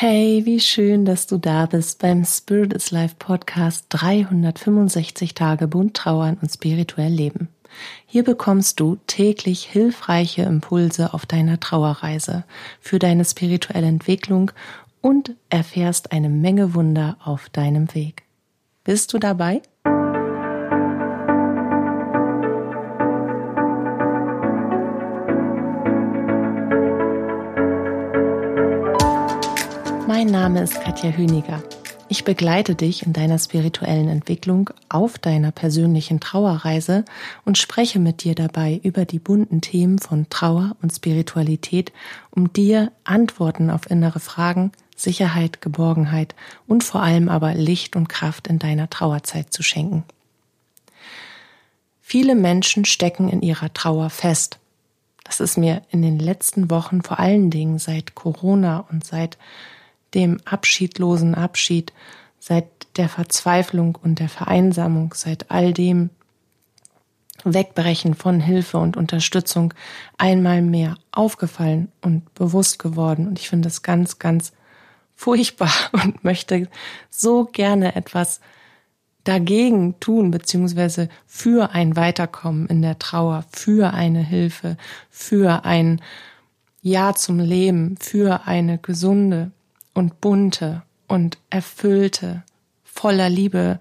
Hey, wie schön, dass du da bist beim Spirit is Life Podcast 365 Tage bunt trauern und spirituell leben. Hier bekommst du täglich hilfreiche Impulse auf deiner Trauerreise für deine spirituelle Entwicklung und erfährst eine Menge Wunder auf deinem Weg. Bist du dabei? Mein Name ist Katja Hüniger. Ich begleite dich in deiner spirituellen Entwicklung auf deiner persönlichen Trauerreise und spreche mit dir dabei über die bunten Themen von Trauer und Spiritualität, um dir Antworten auf innere Fragen, Sicherheit, Geborgenheit und vor allem aber Licht und Kraft in deiner Trauerzeit zu schenken. Viele Menschen stecken in ihrer Trauer fest. Das ist mir in den letzten Wochen vor allen Dingen seit Corona und seit dem abschiedlosen Abschied, seit der Verzweiflung und der Vereinsamung, seit all dem Wegbrechen von Hilfe und Unterstützung einmal mehr aufgefallen und bewusst geworden. Und ich finde es ganz, ganz furchtbar und möchte so gerne etwas dagegen tun, beziehungsweise für ein Weiterkommen in der Trauer, für eine Hilfe, für ein Ja zum Leben, für eine gesunde und bunte und erfüllte, voller Liebe,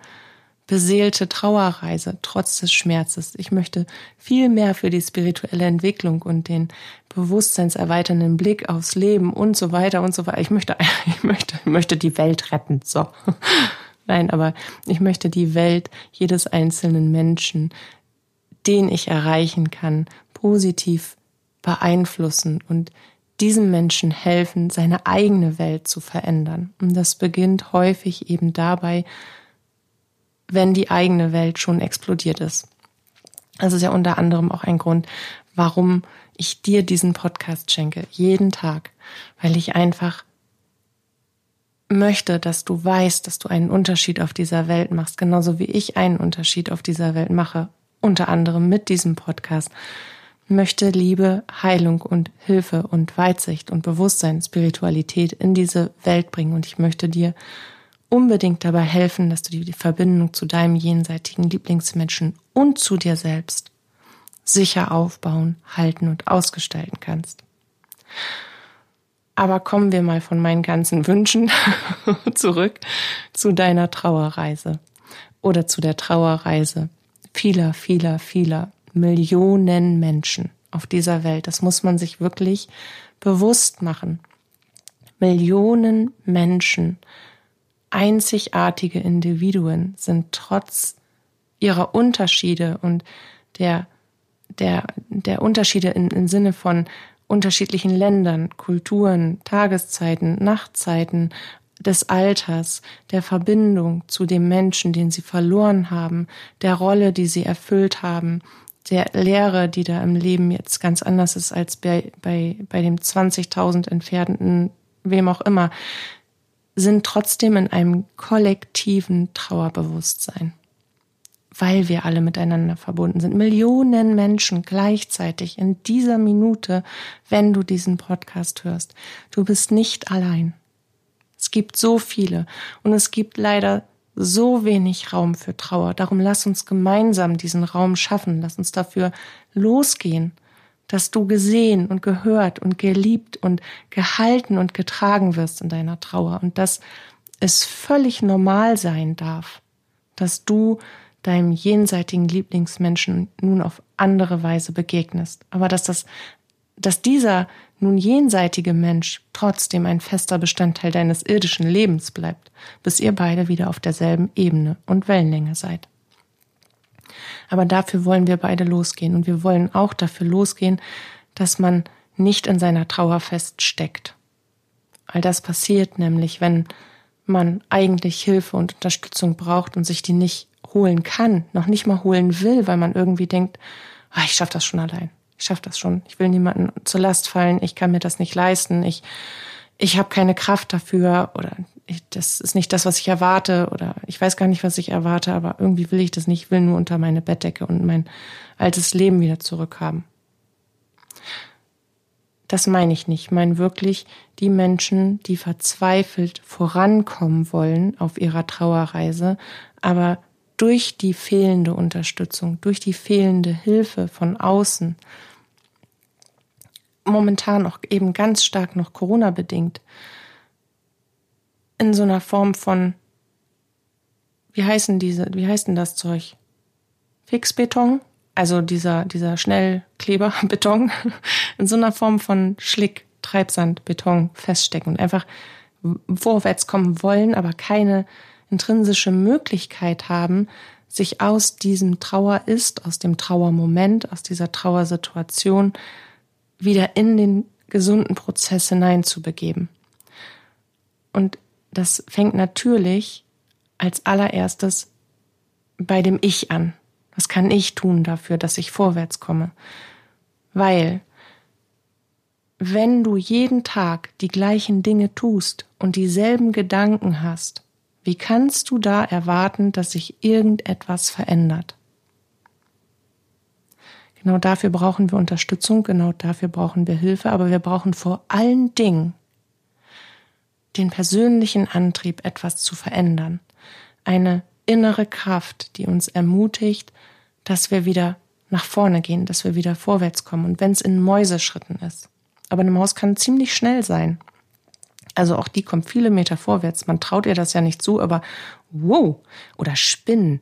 beseelte Trauerreise trotz des Schmerzes. Ich möchte viel mehr für die spirituelle Entwicklung und den bewusstseinserweiternden Blick aufs Leben und so weiter und so weiter. Ich möchte, ich möchte, ich möchte die Welt retten. So. Nein, aber ich möchte die Welt jedes einzelnen Menschen, den ich erreichen kann, positiv beeinflussen und diesem Menschen helfen, seine eigene Welt zu verändern. Und das beginnt häufig eben dabei, wenn die eigene Welt schon explodiert ist. Das ist ja unter anderem auch ein Grund, warum ich dir diesen Podcast schenke, jeden Tag, weil ich einfach möchte, dass du weißt, dass du einen Unterschied auf dieser Welt machst, genauso wie ich einen Unterschied auf dieser Welt mache, unter anderem mit diesem Podcast möchte Liebe, Heilung und Hilfe und Weitsicht und Bewusstsein, Spiritualität in diese Welt bringen. Und ich möchte dir unbedingt dabei helfen, dass du die Verbindung zu deinem jenseitigen Lieblingsmenschen und zu dir selbst sicher aufbauen, halten und ausgestalten kannst. Aber kommen wir mal von meinen ganzen Wünschen zurück zu deiner Trauerreise oder zu der Trauerreise vieler, vieler, vieler Millionen Menschen auf dieser Welt. Das muss man sich wirklich bewusst machen. Millionen Menschen, einzigartige Individuen sind trotz ihrer Unterschiede und der, der, der Unterschiede im, im Sinne von unterschiedlichen Ländern, Kulturen, Tageszeiten, Nachtzeiten, des Alters, der Verbindung zu dem Menschen, den sie verloren haben, der Rolle, die sie erfüllt haben, der Lehre, die da im Leben jetzt ganz anders ist als bei, bei, bei dem 20.000 entfernten, wem auch immer, sind trotzdem in einem kollektiven Trauerbewusstsein, weil wir alle miteinander verbunden sind. Millionen Menschen gleichzeitig in dieser Minute, wenn du diesen Podcast hörst. Du bist nicht allein. Es gibt so viele und es gibt leider so wenig Raum für Trauer. Darum lass uns gemeinsam diesen Raum schaffen. Lass uns dafür losgehen, dass du gesehen und gehört und geliebt und gehalten und getragen wirst in deiner Trauer und dass es völlig normal sein darf, dass du deinem jenseitigen Lieblingsmenschen nun auf andere Weise begegnest, aber dass das, dass dieser nun jenseitige Mensch trotzdem ein fester Bestandteil deines irdischen Lebens bleibt, bis ihr beide wieder auf derselben Ebene und Wellenlänge seid. Aber dafür wollen wir beide losgehen und wir wollen auch dafür losgehen, dass man nicht in seiner Trauer feststeckt. All das passiert nämlich, wenn man eigentlich Hilfe und Unterstützung braucht und sich die nicht holen kann, noch nicht mal holen will, weil man irgendwie denkt, ah, ich schaffe das schon allein ich schaffe das schon. Ich will niemanden zur Last fallen. Ich kann mir das nicht leisten. Ich, ich habe keine Kraft dafür oder ich, das ist nicht das, was ich erwarte oder ich weiß gar nicht, was ich erwarte, aber irgendwie will ich das nicht. Ich will nur unter meine Bettdecke und mein altes Leben wieder zurückhaben. das meine ich nicht. Ich meine wirklich die Menschen, die verzweifelt vorankommen wollen auf ihrer Trauerreise, aber durch die fehlende Unterstützung, durch die fehlende Hilfe von außen, momentan auch eben ganz stark noch Corona bedingt, in so einer Form von, wie heißen diese, wie heißt denn das Zeug? Fixbeton? Also dieser, dieser Schnellkleberbeton in so einer Form von Schlick, Treibsand, Beton feststecken und einfach vorwärts kommen wollen, aber keine intrinsische Möglichkeit haben, sich aus diesem Trauer ist, aus dem Trauermoment, aus dieser Trauersituation wieder in den gesunden Prozess hineinzubegeben. Und das fängt natürlich als allererstes bei dem Ich an. Was kann ich tun dafür, dass ich vorwärts komme? Weil, wenn du jeden Tag die gleichen Dinge tust und dieselben Gedanken hast, wie kannst du da erwarten, dass sich irgendetwas verändert? Genau dafür brauchen wir Unterstützung, genau dafür brauchen wir Hilfe, aber wir brauchen vor allen Dingen den persönlichen Antrieb, etwas zu verändern. Eine innere Kraft, die uns ermutigt, dass wir wieder nach vorne gehen, dass wir wieder vorwärts kommen. Und wenn es in Mäuseschritten ist. Aber eine Maus kann ziemlich schnell sein. Also auch die kommt viele Meter vorwärts. Man traut ihr das ja nicht zu, aber wow. Oder Spinnen.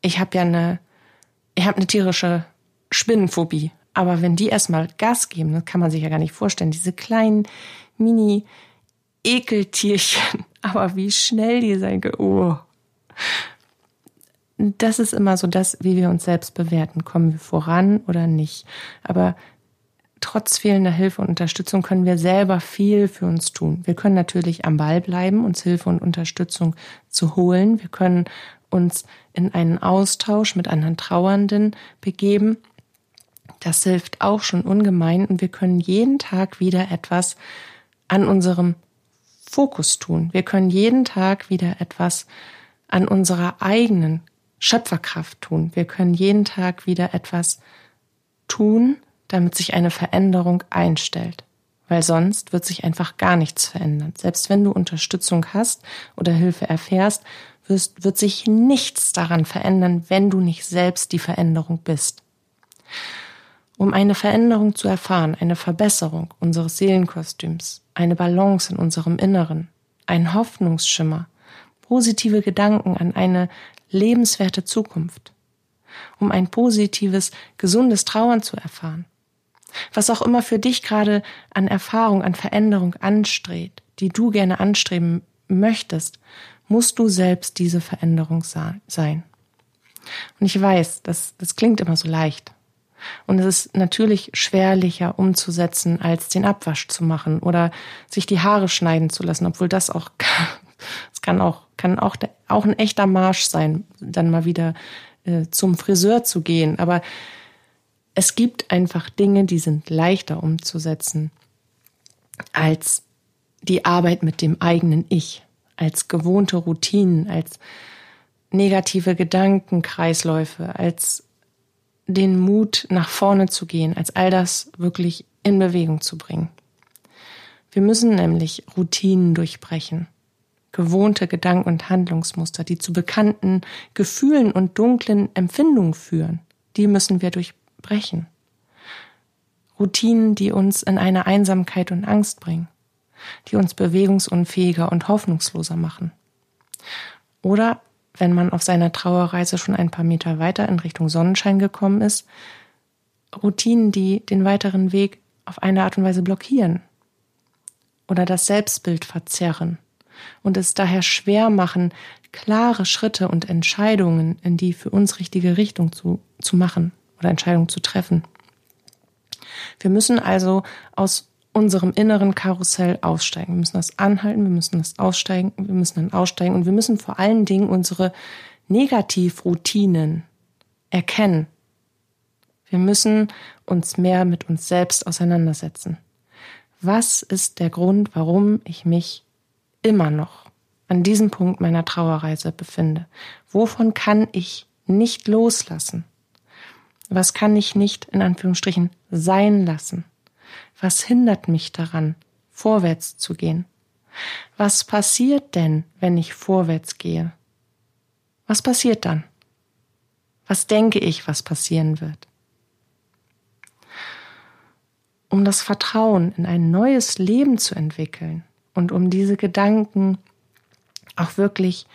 Ich habe ja eine, ich habe eine tierische Spinnenphobie. Aber wenn die erstmal Gas geben, das kann man sich ja gar nicht vorstellen. Diese kleinen Mini Ekeltierchen. Aber wie schnell die sein können. Oh. Das ist immer so das, wie wir uns selbst bewerten. Kommen wir voran oder nicht? Aber trotz fehlender Hilfe und Unterstützung können wir selber viel für uns tun. Wir können natürlich am Ball bleiben, uns Hilfe und Unterstützung zu holen. Wir können uns in einen Austausch mit anderen Trauernden begeben. Das hilft auch schon ungemein und wir können jeden Tag wieder etwas an unserem Fokus tun. Wir können jeden Tag wieder etwas an unserer eigenen Schöpferkraft tun. Wir können jeden Tag wieder etwas tun, damit sich eine Veränderung einstellt. Weil sonst wird sich einfach gar nichts verändern. Selbst wenn du Unterstützung hast oder Hilfe erfährst, wirst, wird sich nichts daran verändern, wenn du nicht selbst die Veränderung bist. Um eine Veränderung zu erfahren, eine Verbesserung unseres Seelenkostüms, eine Balance in unserem Inneren, ein Hoffnungsschimmer, positive Gedanken an eine lebenswerte Zukunft, um ein positives, gesundes Trauern zu erfahren, was auch immer für dich gerade an Erfahrung, an Veränderung anstrebt, die du gerne anstreben möchtest, musst du selbst diese Veränderung sein. Und ich weiß, das, das klingt immer so leicht. Und es ist natürlich schwerlicher umzusetzen, als den Abwasch zu machen oder sich die Haare schneiden zu lassen, obwohl das auch, es kann auch, kann auch, auch ein echter Marsch sein, dann mal wieder äh, zum Friseur zu gehen. Aber es gibt einfach Dinge, die sind leichter umzusetzen als die Arbeit mit dem eigenen Ich, als gewohnte Routinen, als negative Gedankenkreisläufe, als den Mut, nach vorne zu gehen, als all das wirklich in Bewegung zu bringen. Wir müssen nämlich Routinen durchbrechen, gewohnte Gedanken und Handlungsmuster, die zu bekannten Gefühlen und dunklen Empfindungen führen, die müssen wir durchbrechen brechen. Routinen, die uns in eine Einsamkeit und Angst bringen, die uns bewegungsunfähiger und hoffnungsloser machen. Oder wenn man auf seiner Trauerreise schon ein paar Meter weiter in Richtung Sonnenschein gekommen ist, Routinen, die den weiteren Weg auf eine Art und Weise blockieren oder das Selbstbild verzerren und es daher schwer machen, klare Schritte und Entscheidungen in die für uns richtige Richtung zu, zu machen oder Entscheidungen zu treffen. Wir müssen also aus unserem inneren Karussell aussteigen. Wir müssen das anhalten, wir müssen das aussteigen, wir müssen dann aussteigen und wir müssen vor allen Dingen unsere Negativroutinen erkennen. Wir müssen uns mehr mit uns selbst auseinandersetzen. Was ist der Grund, warum ich mich immer noch an diesem Punkt meiner Trauerreise befinde? Wovon kann ich nicht loslassen? Was kann ich nicht in Anführungsstrichen sein lassen? Was hindert mich daran, vorwärts zu gehen? Was passiert denn, wenn ich vorwärts gehe? Was passiert dann? Was denke ich, was passieren wird? Um das Vertrauen in ein neues Leben zu entwickeln und um diese Gedanken auch wirklich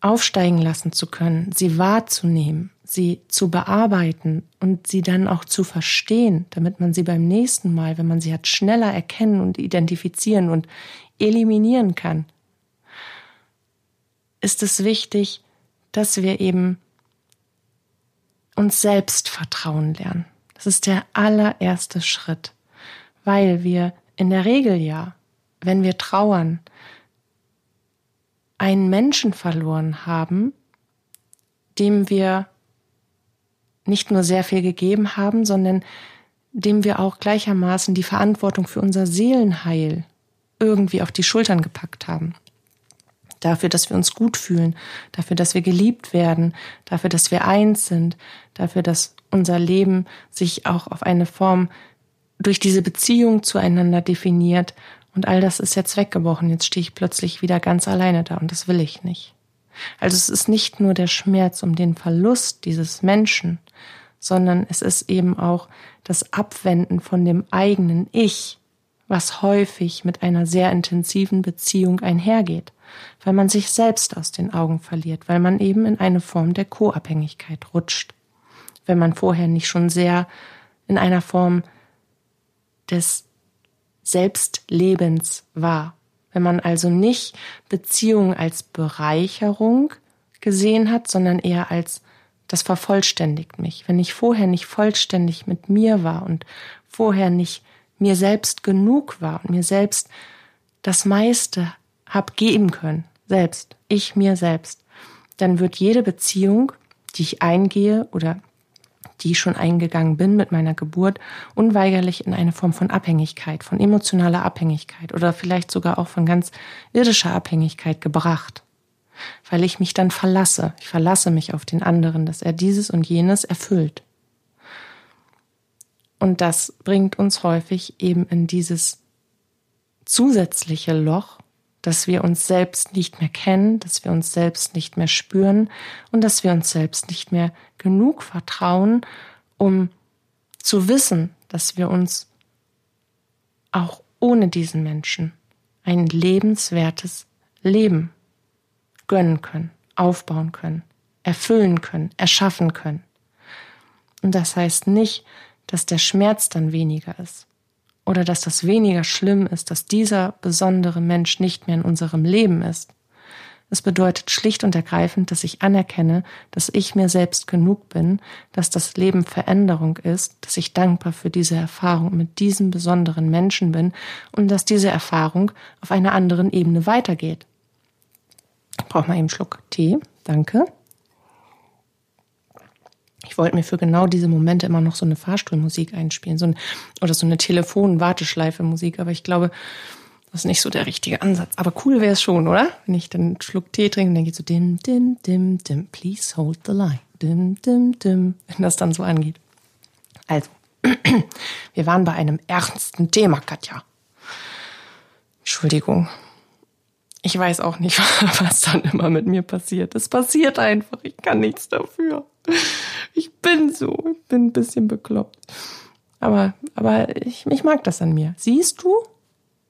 aufsteigen lassen zu können, sie wahrzunehmen, sie zu bearbeiten und sie dann auch zu verstehen, damit man sie beim nächsten Mal, wenn man sie hat, schneller erkennen und identifizieren und eliminieren kann, ist es wichtig, dass wir eben uns selbst vertrauen lernen. Das ist der allererste Schritt, weil wir in der Regel ja, wenn wir trauern, einen Menschen verloren haben, dem wir nicht nur sehr viel gegeben haben, sondern dem wir auch gleichermaßen die Verantwortung für unser Seelenheil irgendwie auf die Schultern gepackt haben. Dafür, dass wir uns gut fühlen, dafür, dass wir geliebt werden, dafür, dass wir eins sind, dafür, dass unser Leben sich auch auf eine Form durch diese Beziehung zueinander definiert und all das ist jetzt weggebrochen. Jetzt stehe ich plötzlich wieder ganz alleine da und das will ich nicht. Also es ist nicht nur der Schmerz um den Verlust dieses Menschen, sondern es ist eben auch das Abwenden von dem eigenen Ich, was häufig mit einer sehr intensiven Beziehung einhergeht, weil man sich selbst aus den Augen verliert, weil man eben in eine Form der Co-Abhängigkeit rutscht, wenn man vorher nicht schon sehr in einer Form des Selbstlebens war. Wenn man also nicht Beziehungen als Bereicherung gesehen hat, sondern eher als das vervollständigt mich. Wenn ich vorher nicht vollständig mit mir war und vorher nicht mir selbst genug war und mir selbst das meiste hab geben können, selbst, ich mir selbst, dann wird jede Beziehung, die ich eingehe oder die ich schon eingegangen bin mit meiner Geburt, unweigerlich in eine Form von Abhängigkeit, von emotionaler Abhängigkeit oder vielleicht sogar auch von ganz irdischer Abhängigkeit gebracht. Weil ich mich dann verlasse, ich verlasse mich auf den anderen, dass er dieses und jenes erfüllt. Und das bringt uns häufig eben in dieses zusätzliche Loch, dass wir uns selbst nicht mehr kennen, dass wir uns selbst nicht mehr spüren und dass wir uns selbst nicht mehr genug vertrauen, um zu wissen, dass wir uns auch ohne diesen Menschen ein lebenswertes Leben gönnen können, aufbauen können, erfüllen können, erschaffen können. Und das heißt nicht, dass der Schmerz dann weniger ist, oder dass das weniger schlimm ist, dass dieser besondere Mensch nicht mehr in unserem Leben ist. Es bedeutet schlicht und ergreifend, dass ich anerkenne, dass ich mir selbst genug bin, dass das Leben Veränderung ist, dass ich dankbar für diese Erfahrung mit diesem besonderen Menschen bin und dass diese Erfahrung auf einer anderen Ebene weitergeht. Braucht mal eben einen Schluck Tee. Danke. Ich wollte mir für genau diese Momente immer noch so eine Fahrstuhlmusik einspielen, so ein, oder so eine Telefon-Warteschleife-Musik, aber ich glaube, das ist nicht so der richtige Ansatz. Aber cool wäre es schon, oder? Wenn ich dann einen Schluck Tee trinke, dann geht so dim, dim, dim, dim, please hold the line, dim, dim, dim, wenn das dann so angeht. Also, wir waren bei einem ernsten Thema, Katja. Entschuldigung. Ich weiß auch nicht, was dann immer mit mir passiert. Es passiert einfach. Ich kann nichts dafür. Ich bin so, ich bin ein bisschen bekloppt. Aber, aber ich, ich mag das an mir. Siehst du?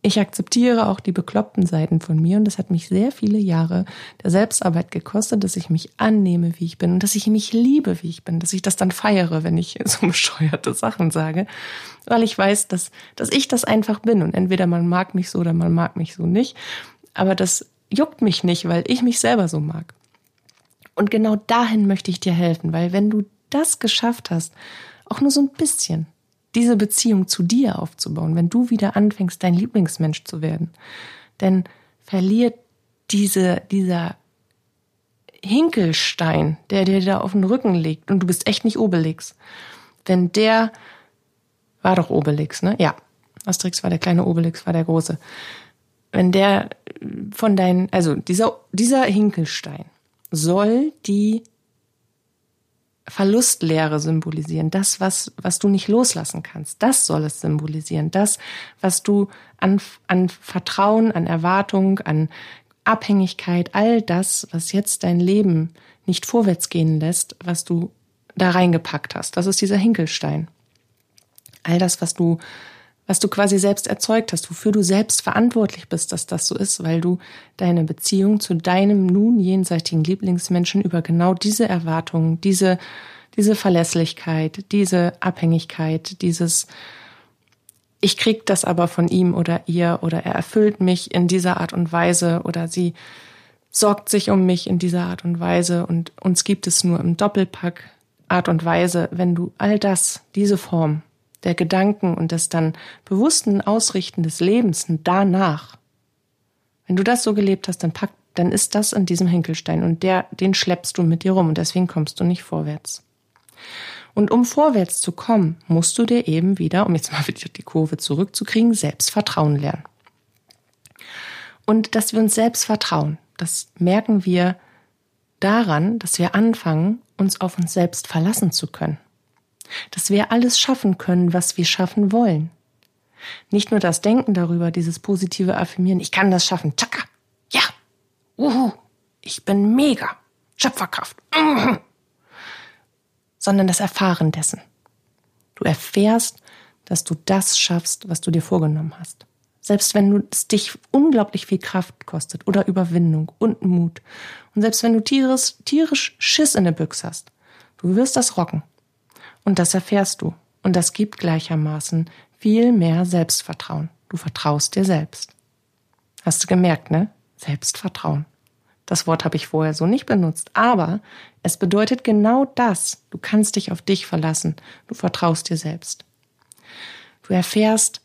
Ich akzeptiere auch die bekloppten Seiten von mir und das hat mich sehr viele Jahre der Selbstarbeit gekostet, dass ich mich annehme, wie ich bin und dass ich mich liebe, wie ich bin, dass ich das dann feiere, wenn ich so bescheuerte Sachen sage, weil ich weiß, dass, dass ich das einfach bin und entweder man mag mich so oder man mag mich so nicht, aber das juckt mich nicht, weil ich mich selber so mag. Und genau dahin möchte ich dir helfen, weil wenn du das geschafft hast, auch nur so ein bisschen diese Beziehung zu dir aufzubauen, wenn du wieder anfängst, dein Lieblingsmensch zu werden, dann verliert diese, dieser Hinkelstein, der dir da auf den Rücken liegt, und du bist echt nicht Obelix, wenn der, war doch Obelix, ne? Ja, Asterix war der kleine Obelix, war der große. Wenn der von deinen, also dieser, dieser Hinkelstein, soll die Verlustlehre symbolisieren, das, was, was du nicht loslassen kannst. Das soll es symbolisieren. Das, was du an, an Vertrauen, an Erwartung, an Abhängigkeit, all das, was jetzt dein Leben nicht vorwärts gehen lässt, was du da reingepackt hast. Das ist dieser Hinkelstein. All das, was du, was du quasi selbst erzeugt hast, wofür du selbst verantwortlich bist, dass das so ist, weil du deine Beziehung zu deinem nun jenseitigen Lieblingsmenschen über genau diese Erwartungen, diese, diese Verlässlichkeit, diese Abhängigkeit, dieses, ich krieg das aber von ihm oder ihr oder er erfüllt mich in dieser Art und Weise oder sie sorgt sich um mich in dieser Art und Weise und uns gibt es nur im Doppelpack Art und Weise, wenn du all das, diese Form der Gedanken und des dann bewussten Ausrichten des Lebens danach, wenn du das so gelebt hast, dann pack, dann ist das in diesem Hinkelstein und der, den schleppst du mit dir rum und deswegen kommst du nicht vorwärts. Und um vorwärts zu kommen, musst du dir eben wieder, um jetzt mal wieder die Kurve zurückzukriegen, Selbstvertrauen lernen. Und dass wir uns selbst vertrauen, das merken wir daran, dass wir anfangen, uns auf uns selbst verlassen zu können. Dass wir alles schaffen können, was wir schaffen wollen. Nicht nur das Denken darüber, dieses positive Affirmieren, ich kann das schaffen, tschakka, ja, uhu, ich bin mega, Schöpferkraft, sondern das Erfahren dessen. Du erfährst, dass du das schaffst, was du dir vorgenommen hast. Selbst wenn es dich unglaublich viel Kraft kostet oder Überwindung und Mut. Und selbst wenn du tierisch, tierisch Schiss in der Büchse hast, du wirst das rocken. Und das erfährst du. Und das gibt gleichermaßen viel mehr Selbstvertrauen. Du vertraust dir selbst. Hast du gemerkt, ne? Selbstvertrauen. Das Wort habe ich vorher so nicht benutzt, aber es bedeutet genau das. Du kannst dich auf dich verlassen. Du vertraust dir selbst. Du erfährst,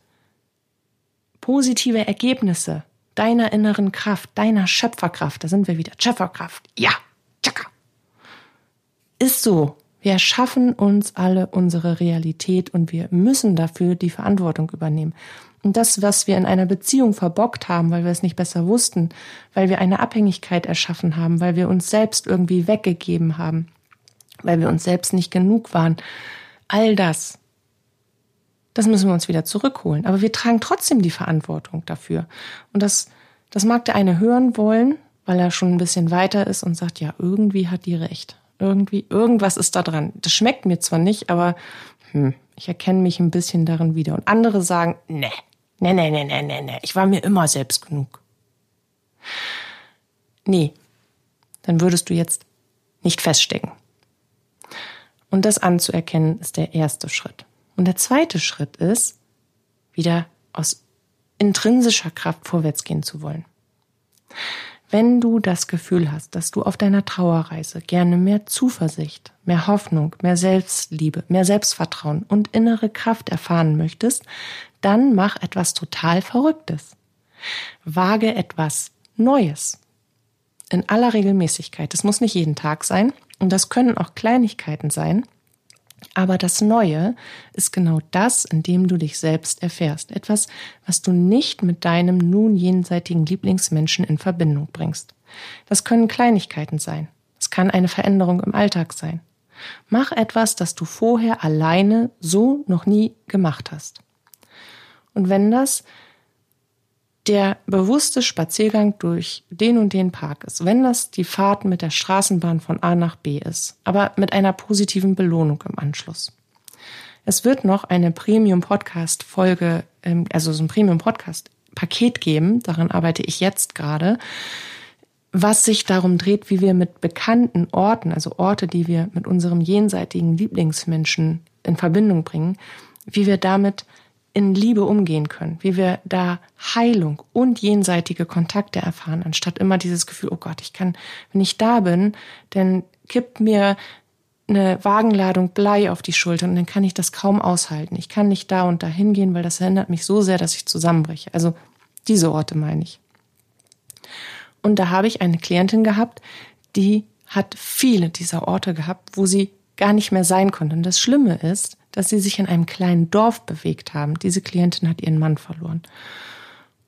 positive Ergebnisse deiner inneren Kraft, deiner Schöpferkraft, da sind wir wieder, Schöpferkraft, ja, tschakka. Ist so. Wir erschaffen uns alle unsere Realität und wir müssen dafür die Verantwortung übernehmen. Und das, was wir in einer Beziehung verbockt haben, weil wir es nicht besser wussten, weil wir eine Abhängigkeit erschaffen haben, weil wir uns selbst irgendwie weggegeben haben, weil wir uns selbst nicht genug waren, all das das müssen wir uns wieder zurückholen. Aber wir tragen trotzdem die Verantwortung dafür. Und das, das mag der eine hören wollen, weil er schon ein bisschen weiter ist und sagt, ja, irgendwie hat die recht. Irgendwie, irgendwas ist da dran. Das schmeckt mir zwar nicht, aber hm, ich erkenne mich ein bisschen darin wieder. Und andere sagen, ne, ne, ne, ne, ne, ne, ne, ich war mir immer selbst genug. Nee, dann würdest du jetzt nicht feststecken. Und das anzuerkennen ist der erste Schritt. Und der zweite Schritt ist, wieder aus intrinsischer Kraft vorwärts gehen zu wollen. Wenn du das Gefühl hast, dass du auf deiner Trauerreise gerne mehr Zuversicht, mehr Hoffnung, mehr Selbstliebe, mehr Selbstvertrauen und innere Kraft erfahren möchtest, dann mach etwas total Verrücktes. Wage etwas Neues. In aller Regelmäßigkeit. Das muss nicht jeden Tag sein und das können auch Kleinigkeiten sein, aber das Neue ist genau das, in dem du dich selbst erfährst. Etwas, was du nicht mit deinem nun jenseitigen Lieblingsmenschen in Verbindung bringst. Das können Kleinigkeiten sein. Es kann eine Veränderung im Alltag sein. Mach etwas, das du vorher alleine so noch nie gemacht hast. Und wenn das der bewusste Spaziergang durch den und den Park ist, wenn das die Fahrt mit der Straßenbahn von A nach B ist, aber mit einer positiven Belohnung im Anschluss. Es wird noch eine Premium-Podcast-Folge, ähm, also so ein Premium-Podcast-Paket geben, daran arbeite ich jetzt gerade, was sich darum dreht, wie wir mit bekannten Orten, also Orte, die wir mit unserem jenseitigen Lieblingsmenschen in Verbindung bringen, wie wir damit in Liebe umgehen können, wie wir da Heilung und jenseitige Kontakte erfahren, anstatt immer dieses Gefühl, oh Gott, ich kann, wenn ich da bin, dann kippt mir eine Wagenladung Blei auf die Schulter und dann kann ich das kaum aushalten. Ich kann nicht da und da hingehen, weil das erinnert mich so sehr, dass ich zusammenbreche. Also diese Orte meine ich. Und da habe ich eine Klientin gehabt, die hat viele dieser Orte gehabt, wo sie gar nicht mehr sein konnte. Und das Schlimme ist, dass sie sich in einem kleinen Dorf bewegt haben. Diese Klientin hat ihren Mann verloren.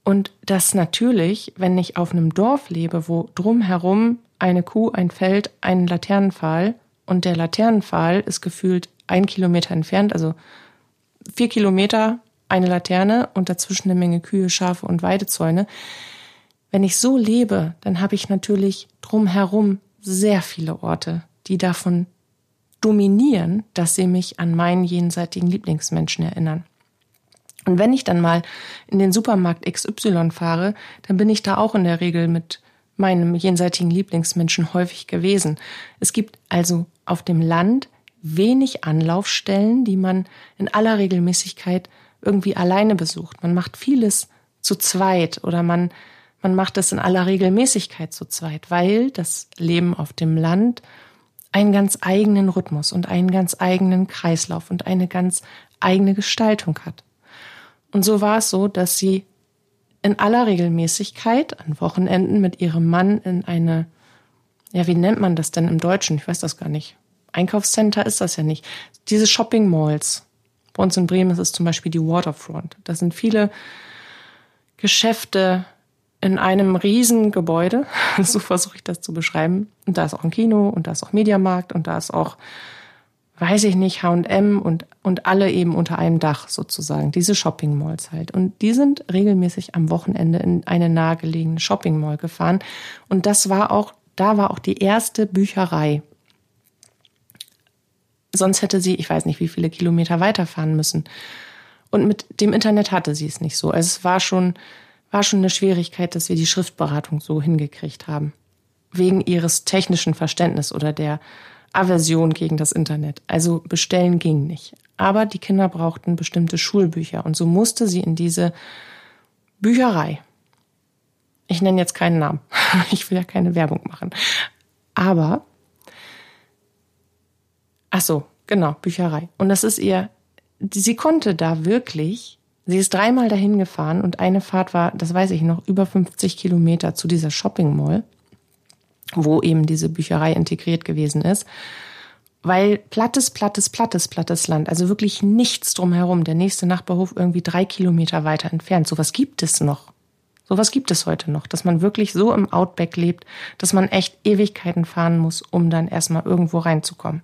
Und das natürlich, wenn ich auf einem Dorf lebe, wo drumherum eine Kuh, ein Feld, ein Laternenpfahl und der Laternenpfahl ist gefühlt ein Kilometer entfernt, also vier Kilometer eine Laterne und dazwischen eine Menge Kühe, Schafe und Weidezäune. Wenn ich so lebe, dann habe ich natürlich drumherum sehr viele Orte, die davon dominieren, dass sie mich an meinen jenseitigen Lieblingsmenschen erinnern. Und wenn ich dann mal in den Supermarkt XY fahre, dann bin ich da auch in der Regel mit meinem jenseitigen Lieblingsmenschen häufig gewesen. Es gibt also auf dem Land wenig Anlaufstellen, die man in aller Regelmäßigkeit irgendwie alleine besucht. Man macht vieles zu zweit oder man, man macht es in aller Regelmäßigkeit zu zweit, weil das Leben auf dem Land einen ganz eigenen Rhythmus und einen ganz eigenen Kreislauf und eine ganz eigene Gestaltung hat. Und so war es so, dass sie in aller Regelmäßigkeit an Wochenenden mit ihrem Mann in eine, ja, wie nennt man das denn im Deutschen? Ich weiß das gar nicht. Einkaufscenter ist das ja nicht. Diese Shopping Malls. Bei uns in Bremen ist es zum Beispiel die Waterfront. Da sind viele Geschäfte in einem riesen Gebäude. So versuche ich das zu beschreiben. Und da ist auch ein Kino und da ist auch Mediamarkt und da ist auch weiß ich nicht, H&M und, und alle eben unter einem Dach sozusagen, diese Shopping Malls halt. Und die sind regelmäßig am Wochenende in eine nahegelegene Shopping Mall gefahren. Und das war auch, da war auch die erste Bücherei. Sonst hätte sie, ich weiß nicht, wie viele Kilometer weiterfahren müssen. Und mit dem Internet hatte sie es nicht so. Also es war schon, war schon eine Schwierigkeit, dass wir die Schriftberatung so hingekriegt haben. Wegen ihres technischen Verständnisses oder der Aversion gegen das Internet. Also bestellen ging nicht. Aber die Kinder brauchten bestimmte Schulbücher und so musste sie in diese Bücherei. Ich nenne jetzt keinen Namen. Ich will ja keine Werbung machen. Aber, ach so, genau, Bücherei. Und das ist ihr, sie konnte da wirklich, sie ist dreimal dahin gefahren und eine Fahrt war, das weiß ich noch, über 50 Kilometer zu dieser Shopping Mall wo eben diese Bücherei integriert gewesen ist. Weil plattes, plattes, plattes, plattes Land, also wirklich nichts drumherum, der nächste Nachbarhof irgendwie drei Kilometer weiter entfernt. Sowas gibt es noch. Sowas gibt es heute noch, dass man wirklich so im Outback lebt, dass man echt Ewigkeiten fahren muss, um dann erstmal irgendwo reinzukommen.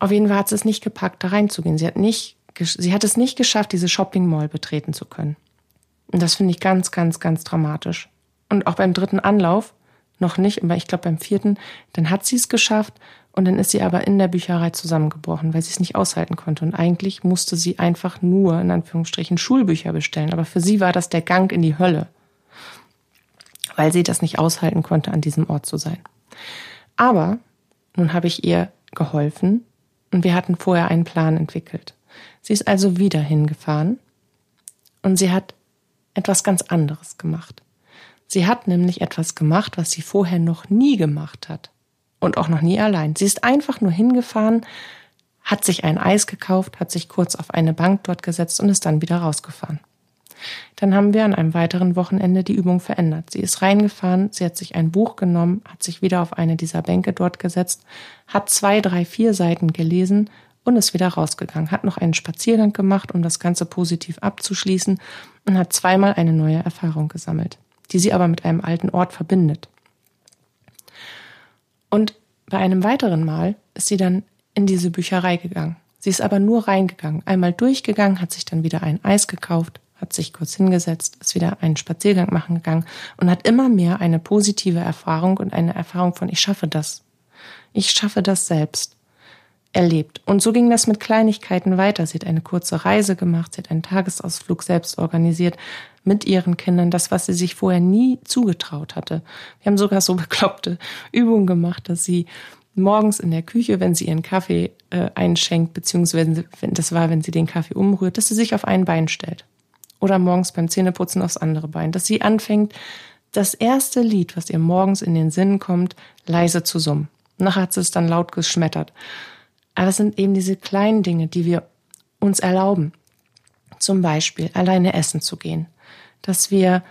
Auf jeden Fall hat sie es nicht gepackt, da reinzugehen. Sie hat nicht, sie hat es nicht geschafft, diese Shopping Mall betreten zu können. Und das finde ich ganz, ganz, ganz dramatisch. Und auch beim dritten Anlauf noch nicht, aber ich glaube beim vierten, dann hat sie es geschafft und dann ist sie aber in der Bücherei zusammengebrochen, weil sie es nicht aushalten konnte. Und eigentlich musste sie einfach nur, in Anführungsstrichen, Schulbücher bestellen. Aber für sie war das der Gang in die Hölle, weil sie das nicht aushalten konnte, an diesem Ort zu sein. Aber nun habe ich ihr geholfen und wir hatten vorher einen Plan entwickelt. Sie ist also wieder hingefahren und sie hat etwas ganz anderes gemacht. Sie hat nämlich etwas gemacht, was sie vorher noch nie gemacht hat. Und auch noch nie allein. Sie ist einfach nur hingefahren, hat sich ein Eis gekauft, hat sich kurz auf eine Bank dort gesetzt und ist dann wieder rausgefahren. Dann haben wir an einem weiteren Wochenende die Übung verändert. Sie ist reingefahren, sie hat sich ein Buch genommen, hat sich wieder auf eine dieser Bänke dort gesetzt, hat zwei, drei, vier Seiten gelesen und ist wieder rausgegangen, hat noch einen Spaziergang gemacht, um das Ganze positiv abzuschließen und hat zweimal eine neue Erfahrung gesammelt die sie aber mit einem alten Ort verbindet. Und bei einem weiteren Mal ist sie dann in diese Bücherei gegangen. Sie ist aber nur reingegangen, einmal durchgegangen, hat sich dann wieder ein Eis gekauft, hat sich kurz hingesetzt, ist wieder einen Spaziergang machen gegangen und hat immer mehr eine positive Erfahrung und eine Erfahrung von ich schaffe das. Ich schaffe das selbst erlebt. Und so ging das mit Kleinigkeiten weiter. Sie hat eine kurze Reise gemacht, sie hat einen Tagesausflug selbst organisiert mit ihren Kindern, das, was sie sich vorher nie zugetraut hatte. Wir haben sogar so bekloppte Übungen gemacht, dass sie morgens in der Küche, wenn sie ihren Kaffee äh, einschenkt, beziehungsweise wenn, das war, wenn sie den Kaffee umrührt, dass sie sich auf ein Bein stellt. Oder morgens beim Zähneputzen aufs andere Bein. Dass sie anfängt, das erste Lied, was ihr morgens in den Sinn kommt, leise zu summen. Nachher hat sie es dann laut geschmettert. Aber es sind eben diese kleinen Dinge, die wir uns erlauben. Zum Beispiel alleine essen zu gehen. Dass wir,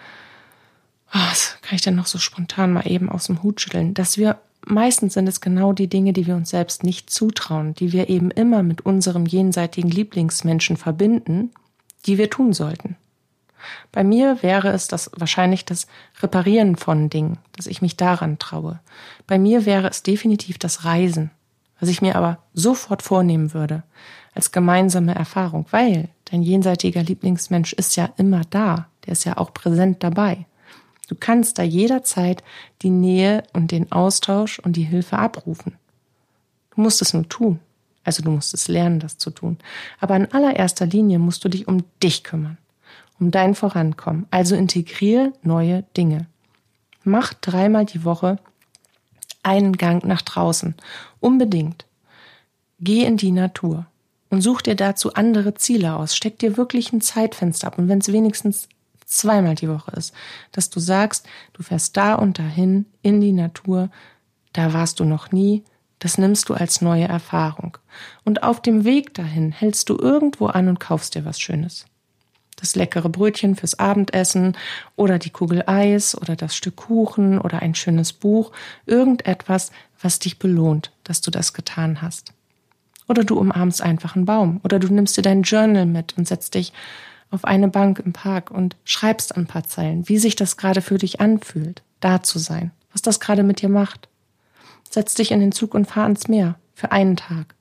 was kann ich denn noch so spontan mal eben aus dem Hut schütteln, dass wir meistens sind es genau die Dinge, die wir uns selbst nicht zutrauen, die wir eben immer mit unserem jenseitigen Lieblingsmenschen verbinden, die wir tun sollten. Bei mir wäre es das wahrscheinlich das Reparieren von Dingen, dass ich mich daran traue. Bei mir wäre es definitiv das Reisen, was ich mir aber sofort vornehmen würde, als gemeinsame Erfahrung, weil dein jenseitiger Lieblingsmensch ist ja immer da, der ist ja auch präsent dabei. Du kannst da jederzeit die Nähe und den Austausch und die Hilfe abrufen. Du musst es nur tun. Also du musst es lernen, das zu tun. Aber in allererster Linie musst du dich um dich kümmern, um dein Vorankommen. Also integriere neue Dinge. Mach dreimal die Woche einen Gang nach draußen. Unbedingt. Geh in die Natur und such dir dazu andere Ziele aus. Steck dir wirklich ein Zeitfenster ab. Und wenn es wenigstens zweimal die Woche ist, dass du sagst, du fährst da und dahin in die Natur, da warst du noch nie, das nimmst du als neue Erfahrung. Und auf dem Weg dahin hältst du irgendwo an und kaufst dir was Schönes. Das leckere Brötchen fürs Abendessen oder die Kugel Eis oder das Stück Kuchen oder ein schönes Buch, irgendetwas, was dich belohnt, dass du das getan hast. Oder du umarmst einfach einen Baum oder du nimmst dir dein Journal mit und setzt dich auf eine Bank im Park und schreibst ein paar Zeilen, wie sich das gerade für dich anfühlt, da zu sein, was das gerade mit dir macht. Setz dich in den Zug und fahr ans Meer für einen Tag.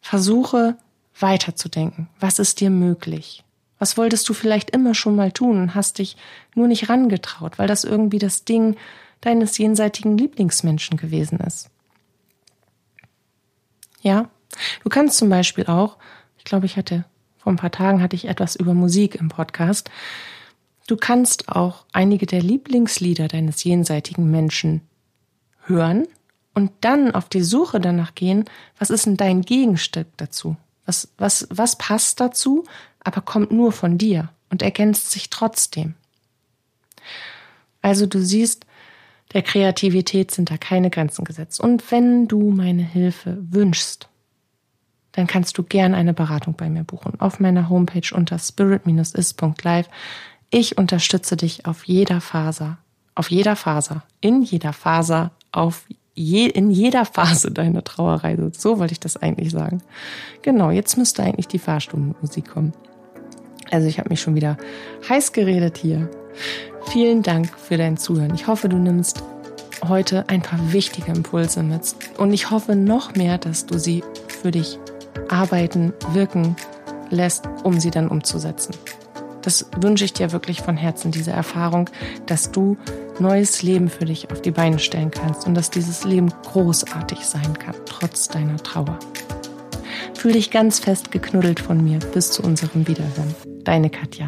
Versuche weiterzudenken. Was ist dir möglich? Was wolltest du vielleicht immer schon mal tun und hast dich nur nicht rangetraut, weil das irgendwie das Ding deines jenseitigen Lieblingsmenschen gewesen ist? Ja, du kannst zum Beispiel auch, ich glaube, ich hatte vor ein paar Tagen hatte ich etwas über Musik im Podcast. Du kannst auch einige der Lieblingslieder deines jenseitigen Menschen hören und dann auf die Suche danach gehen, was ist denn dein Gegenstück dazu? Was, was, was passt dazu, aber kommt nur von dir und ergänzt sich trotzdem? Also du siehst, der Kreativität sind da keine Grenzen gesetzt. Und wenn du meine Hilfe wünschst, dann kannst du gern eine Beratung bei mir buchen auf meiner Homepage unter spirit-is.live. Ich unterstütze dich auf jeder Faser, auf jeder Faser, in jeder Faser auf je, in jeder Phase deiner Trauerreise. So wollte ich das eigentlich sagen. Genau, jetzt müsste eigentlich die Fahrstundenmusik kommen. Also ich habe mich schon wieder heiß geredet hier. Vielen Dank für dein Zuhören. Ich hoffe, du nimmst heute ein paar wichtige Impulse mit. Und ich hoffe noch mehr, dass du sie für dich arbeiten, wirken lässt, um sie dann umzusetzen. Das wünsche ich dir wirklich von Herzen, diese Erfahrung, dass du neues Leben für dich auf die Beine stellen kannst und dass dieses Leben großartig sein kann, trotz deiner Trauer. Fühl dich ganz fest geknuddelt von mir bis zu unserem Wiederhören. Deine Katja.